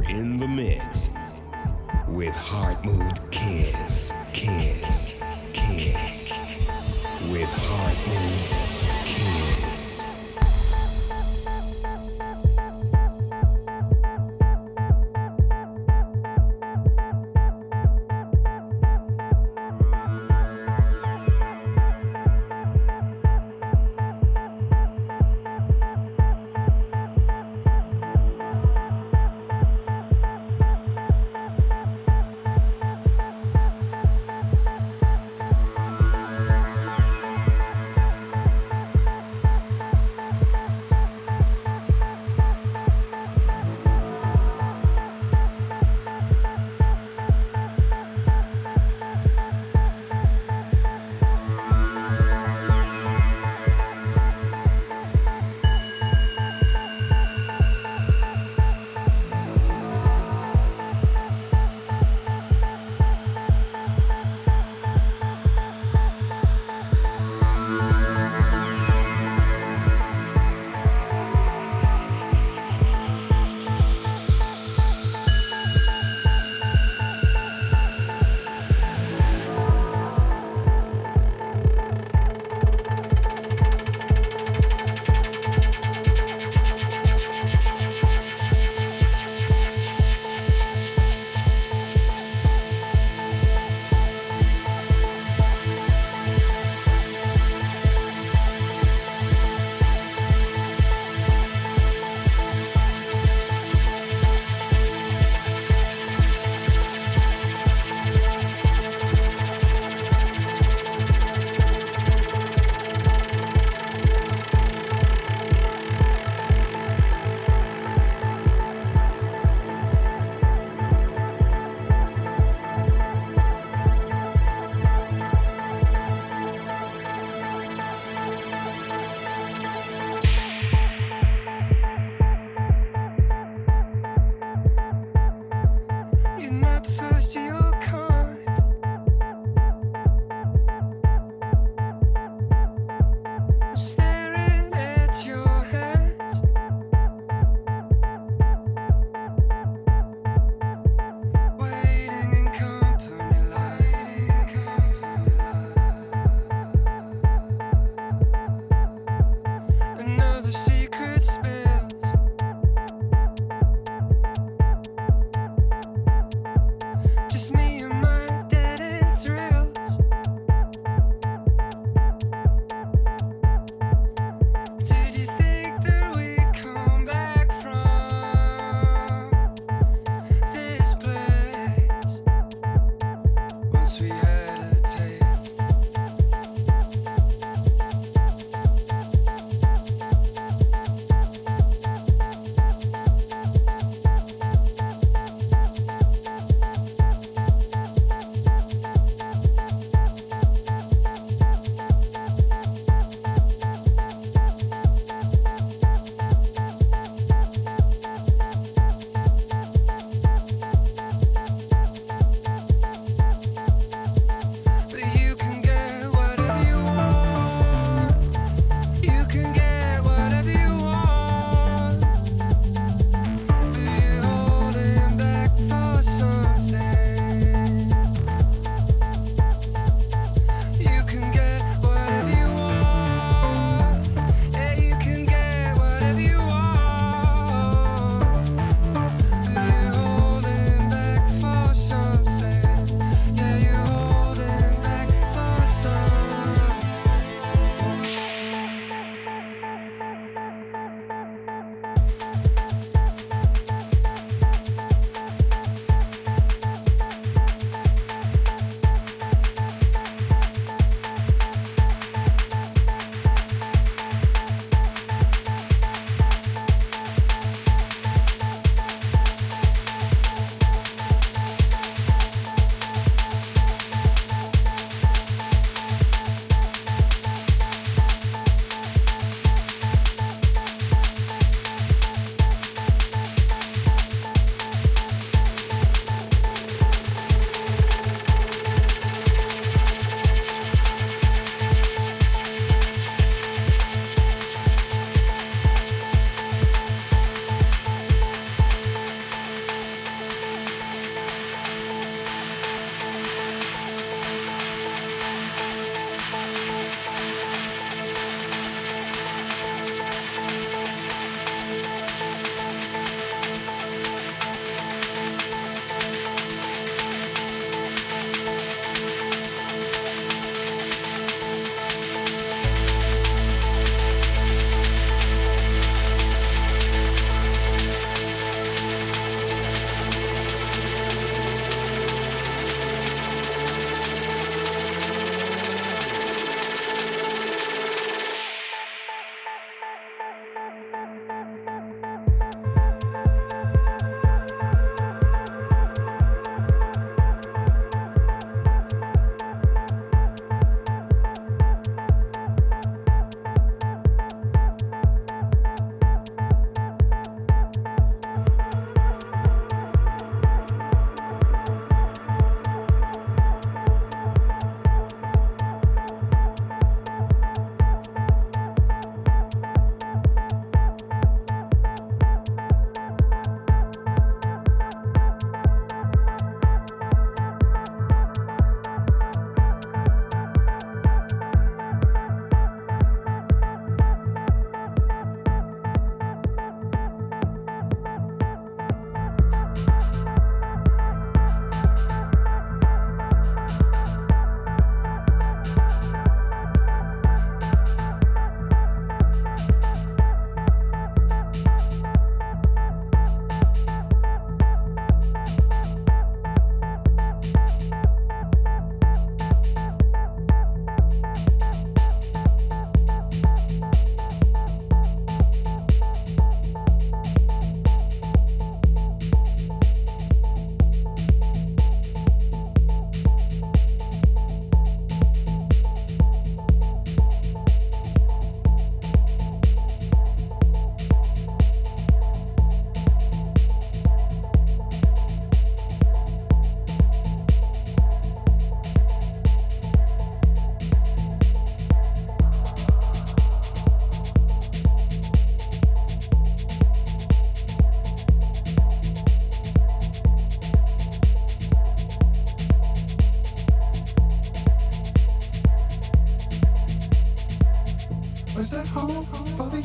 You're in the mix with Heart Mood Kiss, Kiss, Kiss. With Heart Mood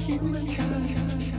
humankind.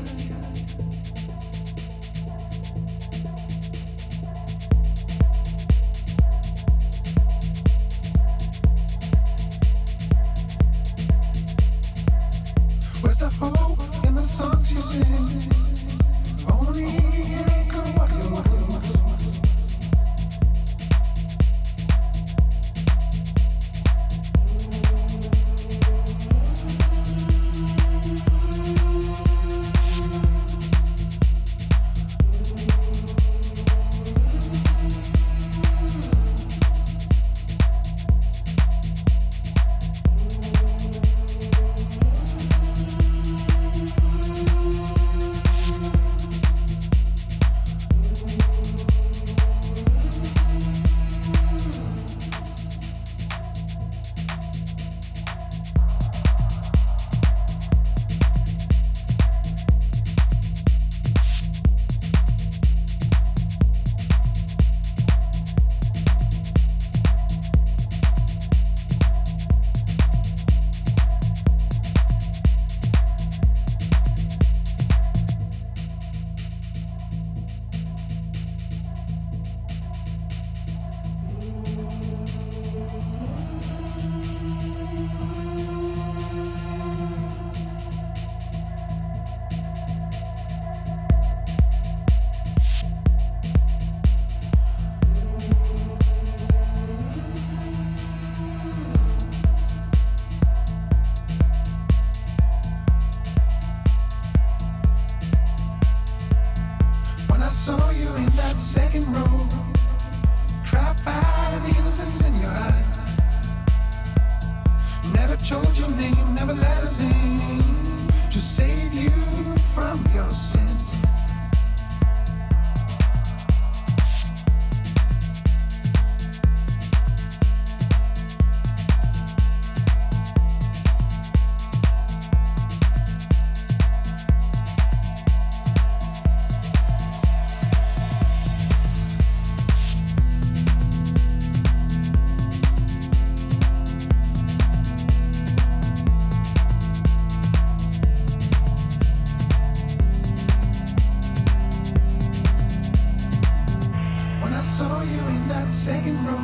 saw you in that second row,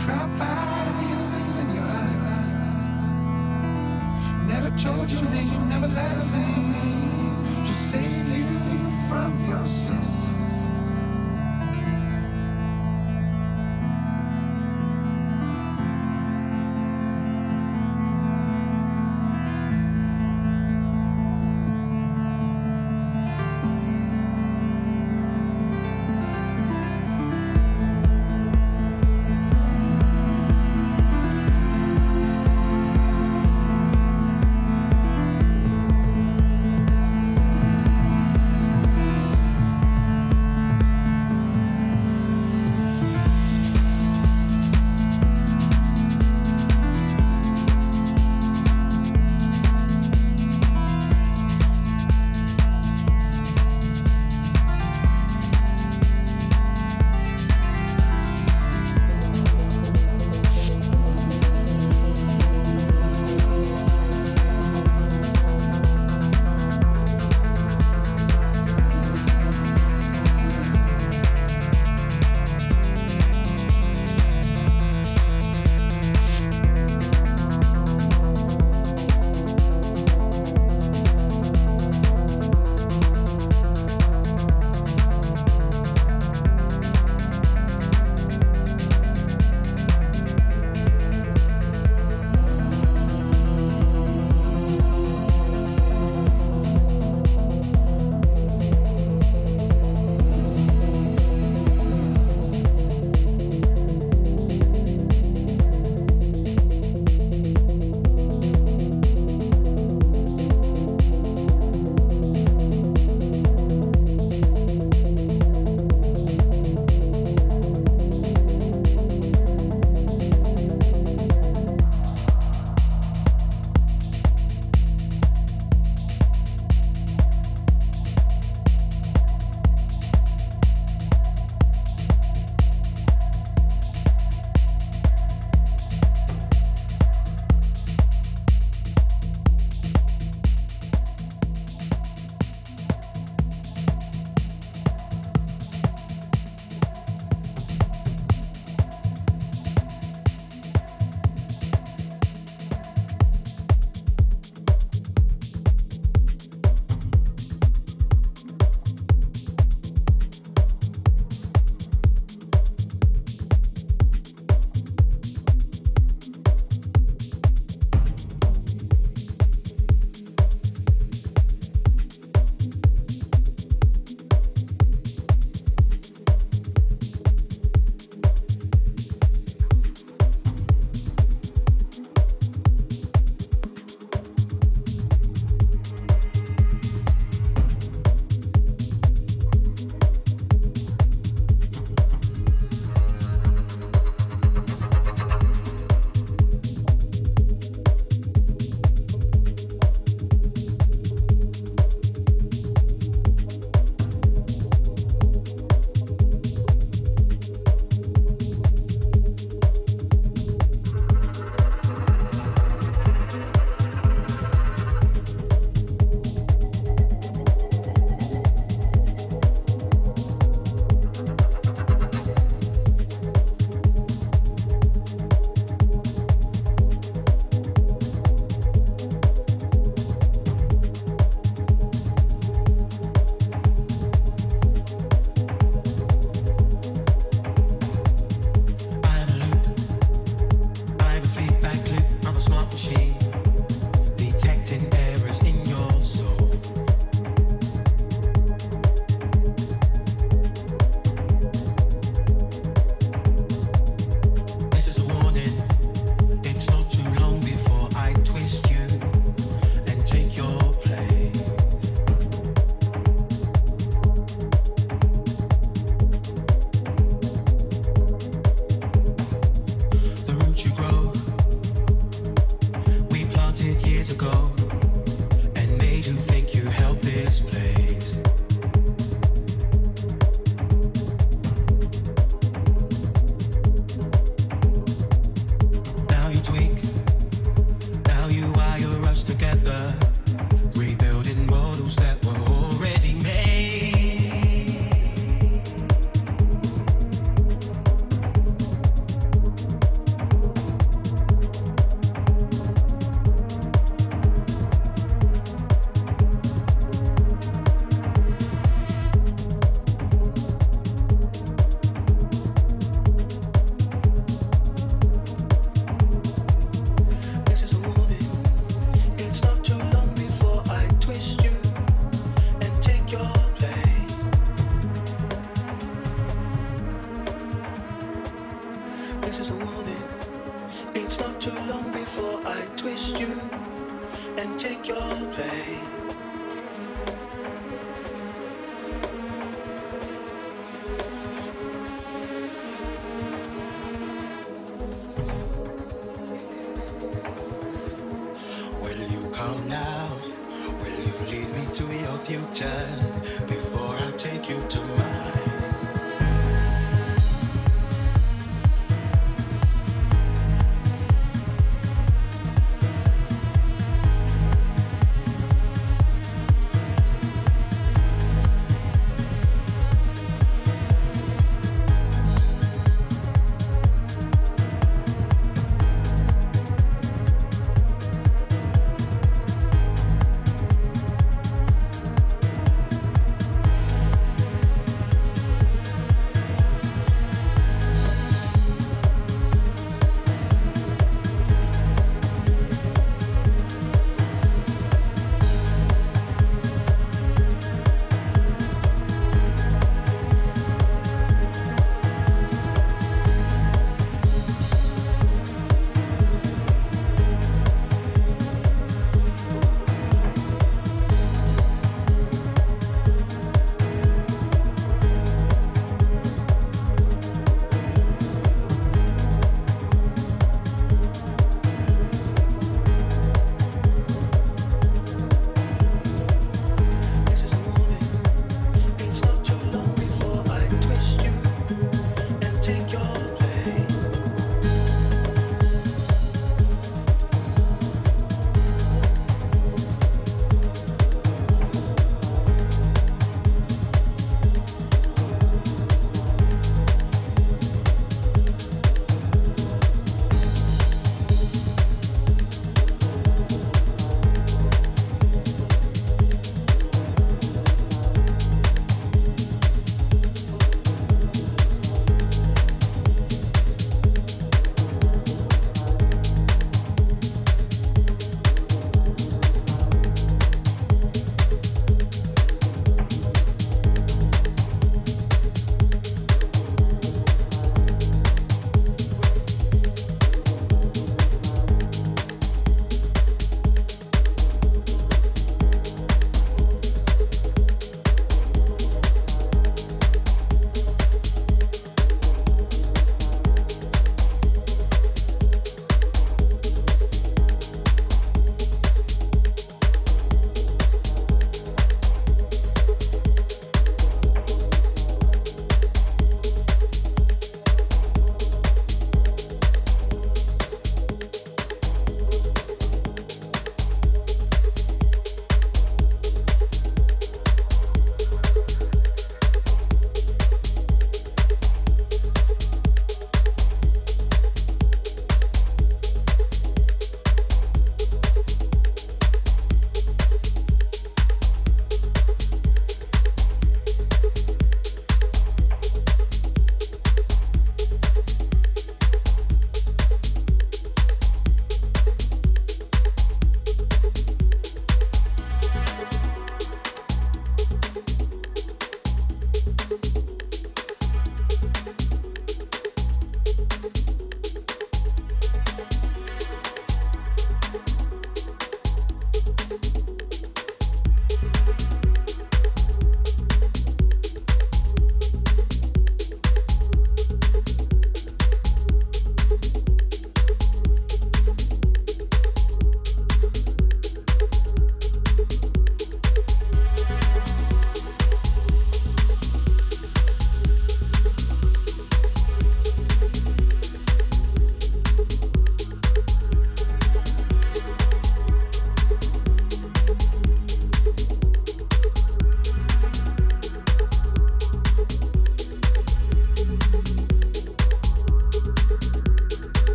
trapped by the innocence in your eyes. Never told your name, never let us in. Just save you from your sins.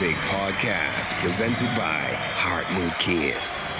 Music Podcast presented by Heart Mood Kiss.